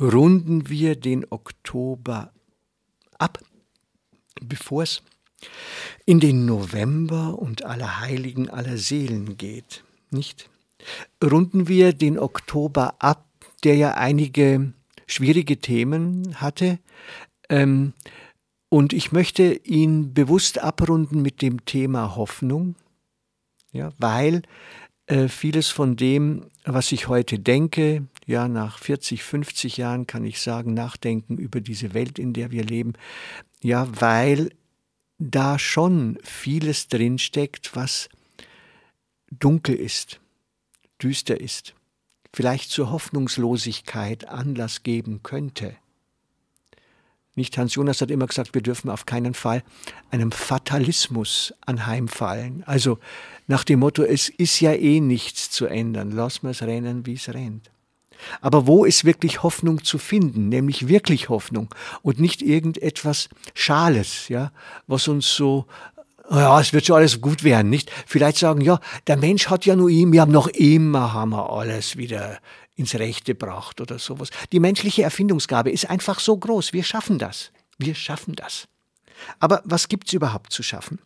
Runden wir den Oktober ab, bevor es in den November und Allerheiligen aller Seelen geht, nicht? Runden wir den Oktober ab, der ja einige schwierige Themen hatte, ähm, und ich möchte ihn bewusst abrunden mit dem Thema Hoffnung, ja, weil äh, vieles von dem, was ich heute denke, ja, nach 40, 50 Jahren kann ich sagen, nachdenken über diese Welt, in der wir leben. Ja, weil da schon vieles drinsteckt, was dunkel ist, düster ist, vielleicht zur Hoffnungslosigkeit Anlass geben könnte. Nicht Hans Jonas hat immer gesagt, wir dürfen auf keinen Fall einem Fatalismus anheimfallen. Also nach dem Motto, es ist ja eh nichts zu ändern, lass es rennen, wie es rennt. Aber wo ist wirklich Hoffnung zu finden, nämlich wirklich Hoffnung und nicht irgendetwas Schales, ja, was uns so ja, es wird schon alles gut werden, nicht? Vielleicht sagen, ja, der Mensch hat ja nur ihm, wir haben noch immer haben wir alles wieder ins Rechte gebracht oder sowas. Die menschliche Erfindungsgabe ist einfach so groß. Wir schaffen das. Wir schaffen das. Aber was gibt's überhaupt zu schaffen?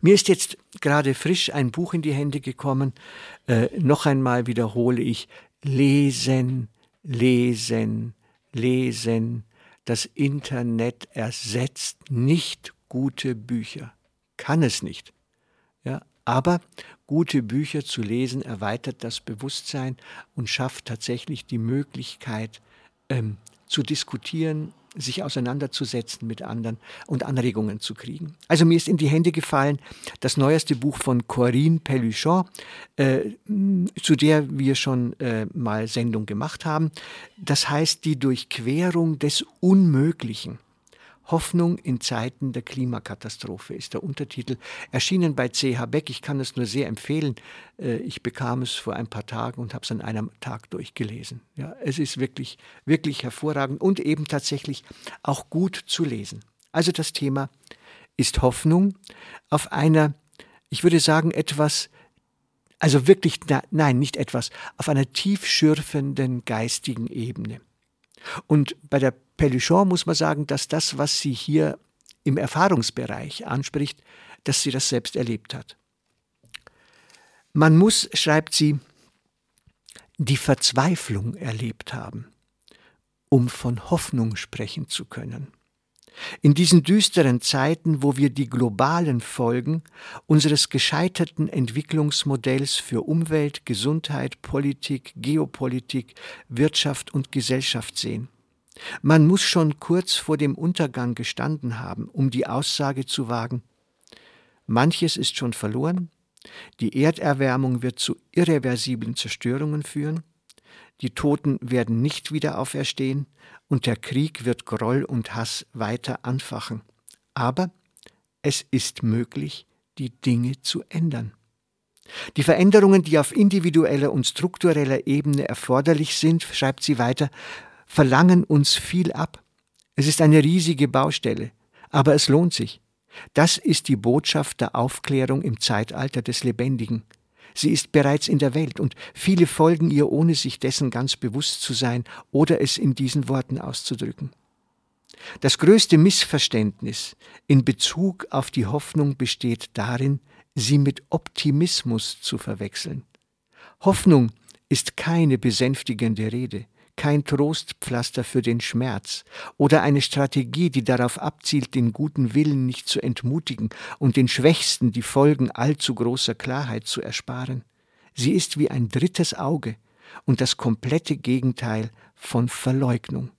Mir ist jetzt gerade frisch ein Buch in die Hände gekommen. Äh, noch einmal wiederhole ich, Lesen, lesen, lesen. Das Internet ersetzt nicht gute Bücher. Kann es nicht. Ja, aber gute Bücher zu lesen erweitert das Bewusstsein und schafft tatsächlich die Möglichkeit ähm, zu diskutieren, sich auseinanderzusetzen mit anderen und Anregungen zu kriegen. Also mir ist in die Hände gefallen das neueste Buch von Corinne Pelluchon, äh, zu der wir schon äh, mal Sendung gemacht haben. Das heißt die Durchquerung des Unmöglichen. Hoffnung in Zeiten der Klimakatastrophe ist der Untertitel. Erschienen bei CH Beck. Ich kann es nur sehr empfehlen. Äh, ich bekam es vor ein paar Tagen und habe es an einem Tag durchgelesen. Ja, es ist wirklich, wirklich hervorragend und eben tatsächlich auch gut zu lesen. Also das Thema ist Hoffnung auf einer, ich würde sagen, etwas also wirklich, nein, nicht etwas, auf einer tiefschürfenden geistigen Ebene. Und bei der Pelluchon muss man sagen, dass das, was sie hier im Erfahrungsbereich anspricht, dass sie das selbst erlebt hat. Man muss, schreibt sie, die Verzweiflung erlebt haben, um von Hoffnung sprechen zu können. In diesen düsteren Zeiten, wo wir die globalen Folgen unseres gescheiterten Entwicklungsmodells für Umwelt, Gesundheit, Politik, Geopolitik, Wirtschaft und Gesellschaft sehen. Man muss schon kurz vor dem Untergang gestanden haben, um die Aussage zu wagen, manches ist schon verloren, die Erderwärmung wird zu irreversiblen Zerstörungen führen, die Toten werden nicht wieder auferstehen und der Krieg wird Groll und Hass weiter anfachen. Aber es ist möglich, die Dinge zu ändern. Die Veränderungen, die auf individueller und struktureller Ebene erforderlich sind, schreibt sie weiter, verlangen uns viel ab. Es ist eine riesige Baustelle, aber es lohnt sich. Das ist die Botschaft der Aufklärung im Zeitalter des Lebendigen. Sie ist bereits in der Welt und viele folgen ihr, ohne sich dessen ganz bewusst zu sein oder es in diesen Worten auszudrücken. Das größte Missverständnis in Bezug auf die Hoffnung besteht darin, sie mit Optimismus zu verwechseln. Hoffnung ist keine besänftigende Rede kein Trostpflaster für den Schmerz oder eine Strategie, die darauf abzielt, den guten Willen nicht zu entmutigen und den Schwächsten die Folgen allzu großer Klarheit zu ersparen. Sie ist wie ein drittes Auge und das komplette Gegenteil von Verleugnung.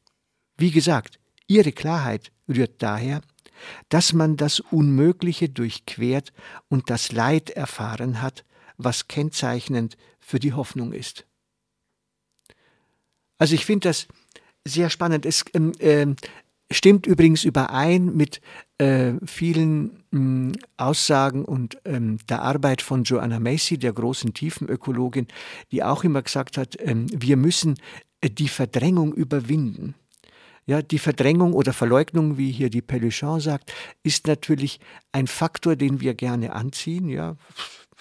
Wie gesagt, ihre Klarheit rührt daher, dass man das Unmögliche durchquert und das Leid erfahren hat, was kennzeichnend für die Hoffnung ist. Also ich finde das sehr spannend. Es ähm, äh, stimmt übrigens überein mit äh, vielen mh, Aussagen und ähm, der Arbeit von Joanna Macy, der großen Tiefenökologin, die auch immer gesagt hat, ähm, wir müssen äh, die Verdrängung überwinden. Ja, die Verdrängung oder Verleugnung, wie hier die Peluchon sagt, ist natürlich ein Faktor, den wir gerne anziehen. Ja,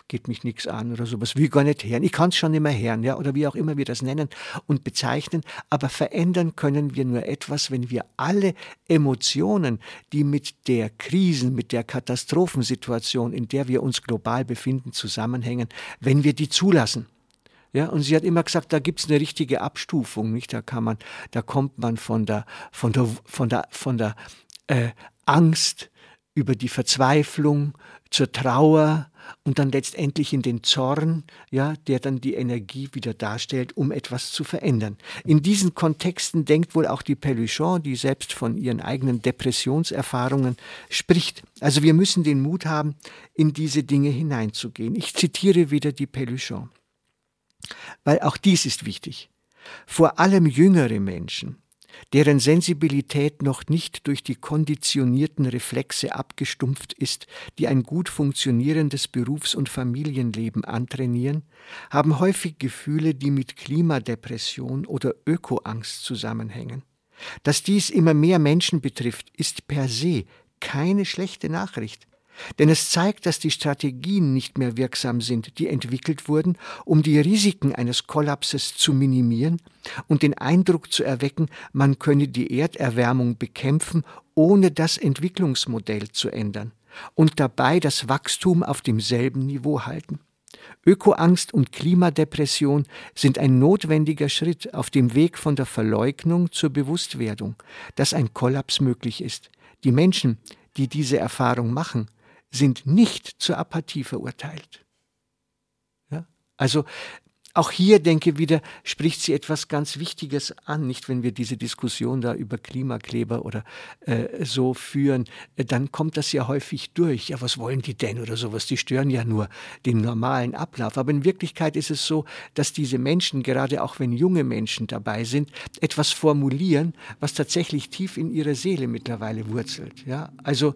geht mich nichts an oder sowas, will gar nicht hören. Ich kann es schon immer hören, ja, oder wie auch immer wir das nennen und bezeichnen. Aber verändern können wir nur etwas, wenn wir alle Emotionen, die mit der Krisen, mit der Katastrophensituation, in der wir uns global befinden, zusammenhängen, wenn wir die zulassen. Ja, und sie hat immer gesagt, da gibt es eine richtige Abstufung, nicht? Da kann man, da kommt man von der, von der, von der, von der äh, Angst über die Verzweiflung zur Trauer, und dann letztendlich in den Zorn, ja, der dann die Energie wieder darstellt, um etwas zu verändern. In diesen Kontexten denkt wohl auch die Peluchon, die selbst von ihren eigenen Depressionserfahrungen spricht. Also wir müssen den Mut haben, in diese Dinge hineinzugehen. Ich zitiere wieder die Peluchon, weil auch dies ist wichtig. Vor allem jüngere Menschen, deren Sensibilität noch nicht durch die konditionierten Reflexe abgestumpft ist, die ein gut funktionierendes Berufs- und Familienleben antrainieren, haben häufig Gefühle, die mit Klimadepression oder Ökoangst zusammenhängen. Dass dies immer mehr Menschen betrifft, ist per se keine schlechte Nachricht. Denn es zeigt, dass die Strategien nicht mehr wirksam sind, die entwickelt wurden, um die Risiken eines Kollapses zu minimieren und den Eindruck zu erwecken, man könne die Erderwärmung bekämpfen, ohne das Entwicklungsmodell zu ändern und dabei das Wachstum auf demselben Niveau halten. Ökoangst und Klimadepression sind ein notwendiger Schritt auf dem Weg von der Verleugnung zur Bewusstwerdung, dass ein Kollaps möglich ist. Die Menschen, die diese Erfahrung machen, sind nicht zur Apathie verurteilt. Ja? Also auch hier, denke wieder, spricht sie etwas ganz Wichtiges an. Nicht, wenn wir diese Diskussion da über Klimakleber oder äh, so führen, äh, dann kommt das ja häufig durch. Ja, was wollen die denn oder sowas? Die stören ja nur den normalen Ablauf. Aber in Wirklichkeit ist es so, dass diese Menschen, gerade auch wenn junge Menschen dabei sind, etwas formulieren, was tatsächlich tief in ihrer Seele mittlerweile wurzelt. Ja, also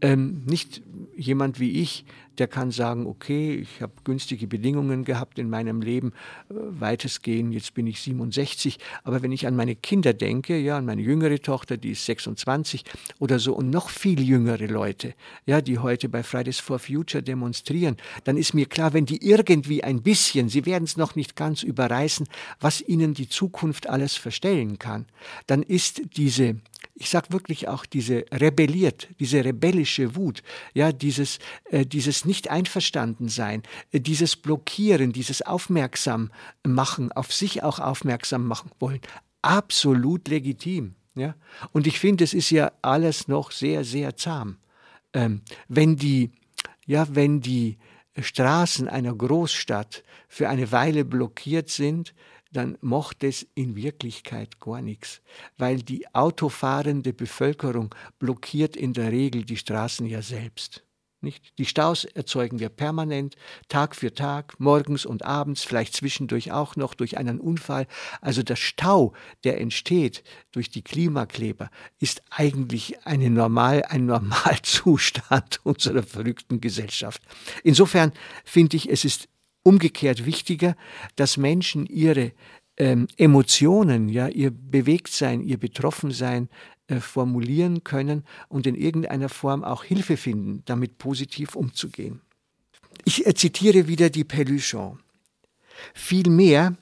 ähm, nicht jemand wie ich, der kann sagen, okay, ich habe günstige Bedingungen gehabt in meinem Leben, äh, weitestgehend, jetzt bin ich 67, aber wenn ich an meine Kinder denke, ja, an meine jüngere Tochter, die ist 26 oder so und noch viel jüngere Leute, ja, die heute bei Fridays for Future demonstrieren, dann ist mir klar, wenn die irgendwie ein bisschen, sie werden es noch nicht ganz überreißen, was ihnen die Zukunft alles verstellen kann, dann ist diese ich sage wirklich auch diese rebelliert, diese rebellische Wut, ja, dieses, äh, dieses Nicht-Einverstanden-Sein, äh, dieses Blockieren, dieses Aufmerksam machen, auf sich auch aufmerksam machen wollen, absolut legitim. Ja? Und ich finde, es ist ja alles noch sehr, sehr zahm. Ähm, wenn die, ja, wenn die Straßen einer Großstadt für eine Weile blockiert sind, dann mochte es in Wirklichkeit gar nichts, weil die autofahrende Bevölkerung blockiert in der Regel die Straßen ja selbst. Nicht? Die Staus erzeugen wir permanent, Tag für Tag, morgens und abends, vielleicht zwischendurch auch noch durch einen Unfall. Also der Stau, der entsteht durch die Klimakleber, ist eigentlich eine normal, ein Normalzustand unserer verrückten Gesellschaft. Insofern finde ich, es ist umgekehrt wichtiger, dass Menschen ihre ähm, Emotionen, ja, ihr Bewegtsein, ihr Betroffensein äh, formulieren können und in irgendeiner Form auch Hilfe finden, damit positiv umzugehen. Ich äh, zitiere wieder die Peluchon. Vielmehr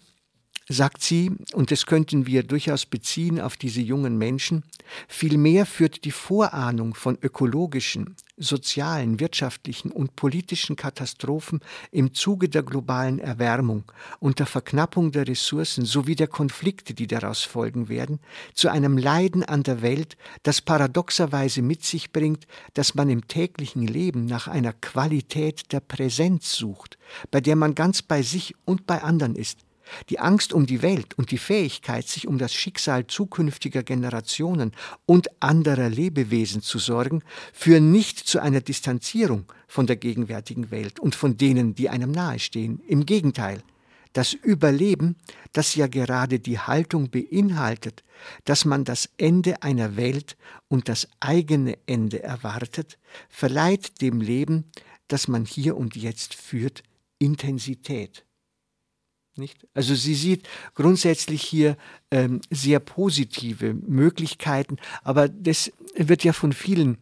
sagt sie, und das könnten wir durchaus beziehen auf diese jungen Menschen, vielmehr führt die Vorahnung von ökologischen, sozialen, wirtschaftlichen und politischen Katastrophen im Zuge der globalen Erwärmung und der Verknappung der Ressourcen sowie der Konflikte, die daraus folgen werden, zu einem Leiden an der Welt, das paradoxerweise mit sich bringt, dass man im täglichen Leben nach einer Qualität der Präsenz sucht, bei der man ganz bei sich und bei anderen ist, Die Angst um die Welt und die Fähigkeit, sich um das Schicksal zukünftiger Generationen und anderer Lebewesen zu sorgen, führen nicht zu einer Distanzierung von der gegenwärtigen Welt und von denen, die einem nahestehen. Im Gegenteil, das Überleben, das ja gerade die Haltung beinhaltet, dass man das Ende einer Welt und das eigene Ende erwartet, verleiht dem Leben, das man hier und jetzt führt, Intensität. Nicht? Also sie sieht grundsätzlich hier ähm, sehr positive Möglichkeiten, aber das wird ja von vielen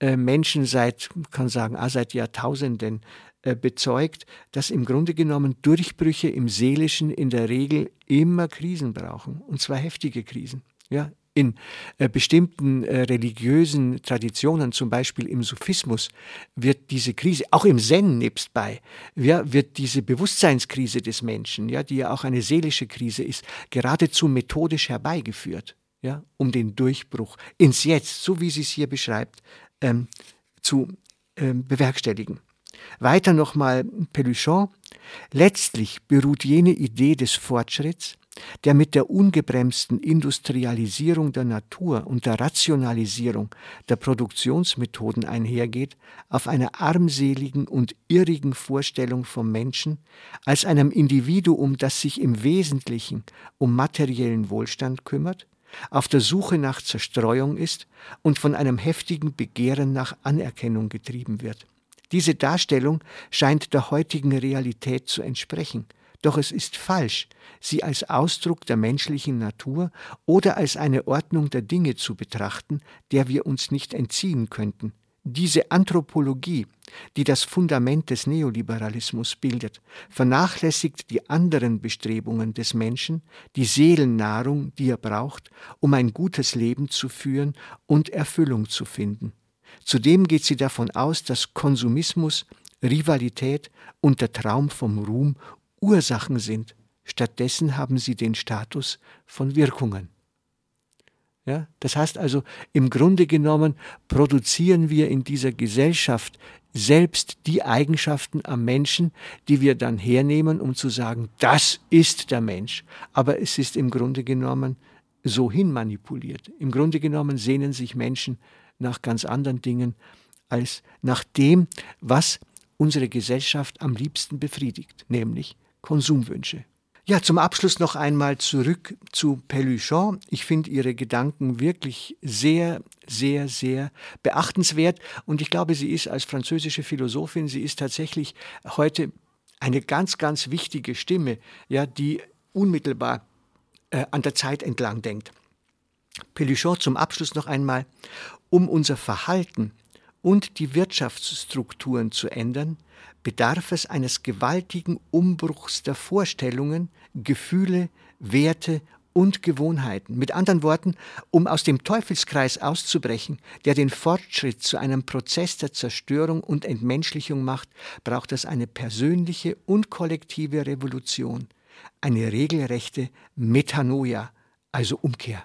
äh, Menschen seit, kann sagen, ah, seit Jahrtausenden äh, bezeugt, dass im Grunde genommen Durchbrüche im Seelischen in der Regel immer Krisen brauchen, und zwar heftige Krisen. Ja, in äh, bestimmten äh, religiösen Traditionen, zum Beispiel im Sufismus, wird diese Krise, auch im Zen nebstbei, ja, wird diese Bewusstseinskrise des Menschen, ja, die ja auch eine seelische Krise ist, geradezu methodisch herbeigeführt, ja, um den Durchbruch ins Jetzt, so wie sie es hier beschreibt, ähm, zu ähm, bewerkstelligen. Weiter nochmal Peluchon. Letztlich beruht jene Idee des Fortschritts der mit der ungebremsten Industrialisierung der Natur und der Rationalisierung der Produktionsmethoden einhergeht, auf einer armseligen und irrigen Vorstellung vom Menschen als einem Individuum, das sich im Wesentlichen um materiellen Wohlstand kümmert, auf der Suche nach Zerstreuung ist und von einem heftigen Begehren nach Anerkennung getrieben wird. Diese Darstellung scheint der heutigen Realität zu entsprechen, doch es ist falsch, sie als Ausdruck der menschlichen Natur oder als eine Ordnung der Dinge zu betrachten, der wir uns nicht entziehen könnten. Diese Anthropologie, die das Fundament des Neoliberalismus bildet, vernachlässigt die anderen Bestrebungen des Menschen, die Seelennahrung, die er braucht, um ein gutes Leben zu führen und Erfüllung zu finden. Zudem geht sie davon aus, dass Konsumismus, Rivalität und der Traum vom Ruhm Ursachen sind. Stattdessen haben sie den Status von Wirkungen. Ja, das heißt also, im Grunde genommen produzieren wir in dieser Gesellschaft selbst die Eigenschaften am Menschen, die wir dann hernehmen, um zu sagen, das ist der Mensch. Aber es ist im Grunde genommen so hin manipuliert. Im Grunde genommen sehnen sich Menschen nach ganz anderen Dingen als nach dem, was unsere Gesellschaft am liebsten befriedigt, nämlich Konsumwünsche. Ja, zum Abschluss noch einmal zurück zu Peluchon. Ich finde Ihre Gedanken wirklich sehr, sehr, sehr beachtenswert. Und ich glaube, sie ist als französische Philosophin, sie ist tatsächlich heute eine ganz, ganz wichtige Stimme, ja, die unmittelbar äh, an der Zeit entlang denkt. Peluchon zum Abschluss noch einmal. Um unser Verhalten und die Wirtschaftsstrukturen zu ändern, bedarf es eines gewaltigen Umbruchs der Vorstellungen, Gefühle, Werte und Gewohnheiten. Mit anderen Worten, um aus dem Teufelskreis auszubrechen, der den Fortschritt zu einem Prozess der Zerstörung und Entmenschlichung macht, braucht es eine persönliche und kollektive Revolution, eine regelrechte Metanoia, also Umkehr.